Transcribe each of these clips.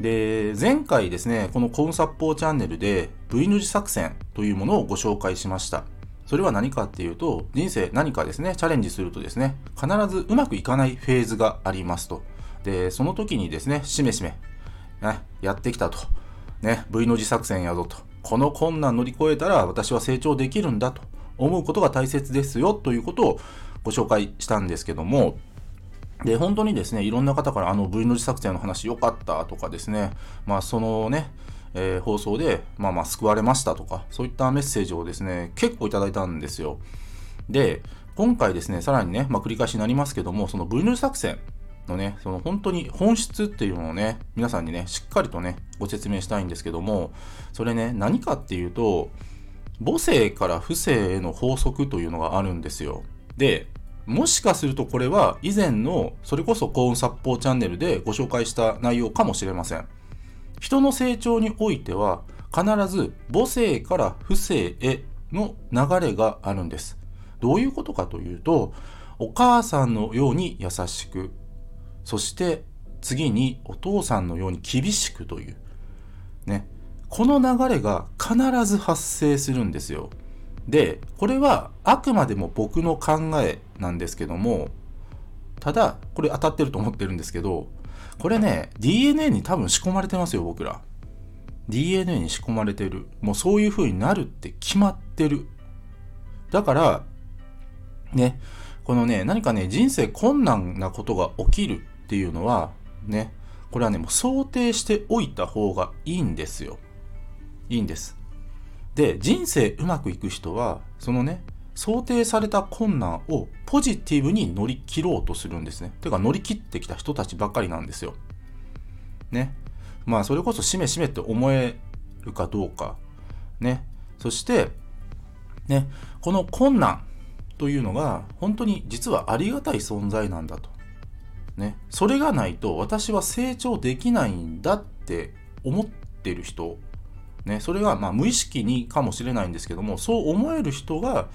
で、前回ですね、このコンサッポーチャンネルで V の字作戦というものをご紹介しました。それは何かっていうと、人生何かですね、チャレンジするとですね、必ずうまくいかないフェーズがありますと。で、その時にですね、しめしめ、ね、やってきたと。ね、V の字作戦やぞと。この困難乗り越えたら私は成長できるんだと思うことが大切ですよということをご紹介したんですけども、で、本当にですね、いろんな方からあの V の字作戦の話良かったとかですね、まあそのね、えー放送で、まあまあ救われましたとか、そういったメッセージをですね、結構いただいたんですよ。で、今回ですね、さらにね、まあ繰り返しになりますけども、その V の字作戦のね、その本当に本質っていうのをね、皆さんにね、しっかりとね、ご説明したいんですけども、それね、何かっていうと、母性から父性への法則というのがあるんですよ。で、もしかするとこれは以前のそれこそ幸運殺法チャンネルでご紹介した内容かもしれません。人の成長においては必ず母性から父性への流れがあるんです。どういうことかというと、お母さんのように優しく、そして次にお父さんのように厳しくという。ね。この流れが必ず発生するんですよ。で、これはあくまでも僕の考えなんですけども、ただ、これ当たってると思ってるんですけど、これね、DNA に多分仕込まれてますよ、僕ら。DNA に仕込まれてる。もうそういう風になるって決まってる。だから、ね、このね、何かね、人生困難なことが起きるっていうのは、ね、これはね、もう想定しておいた方がいいんですよ。いいんです。で、人生うまくいく人は、そのね、想定された困難をポジティブに乗り切ろうとするんですね。てか乗り切ってきた人たちばかりなんですよ。ね。まあそれこそしめしめって思えるかどうか。ね。そして、ね、この困難というのが本当に実はありがたい存在なんだと。ね。それがないと私は成長できないんだって思ってる人ね、それがま無意識にかもしれないんですけどもそう思える人が、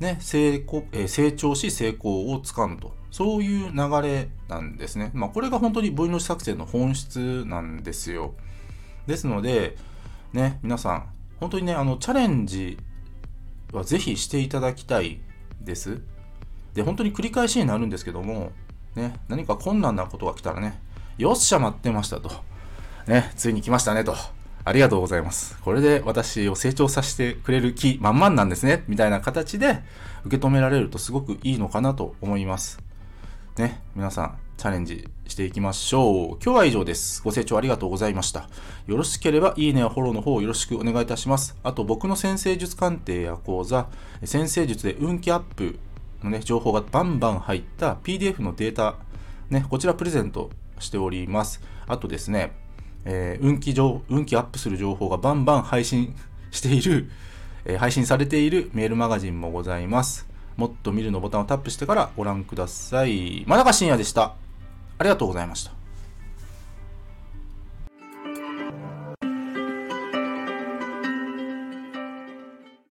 ね、成功え成長し成功をつかむと。そういう流れなんですね、まあ、これが本当に V の字作戦の本質なんですよ。ですので、ね、皆さん本当にねあのチャレンジはぜひしていただきたいです。で本当に繰り返しになるんですけども、ね、何か困難なことが来たらねよっしゃ待ってましたと。ね、ついに来ましたねと。ありがとうございます。これで私を成長させてくれる気満々なんですね。みたいな形で受け止められるとすごくいいのかなと思います。ね、皆さんチャレンジしていきましょう。今日は以上です。ご清聴ありがとうございました。よろしければいいねやフォローの方よろしくお願いいたします。あと僕の先生術鑑定や講座、先生術で運気アップのね、情報がバンバン入った PDF のデータ、ね、こちらプレゼントしております。あとですね、えー運気上運気アップする情報がバンバン配信している、えー配信されているメールマガジンもございます。もっと見るのボタンをタップしてからご覧ください。真中信也でした。ありがとうございました。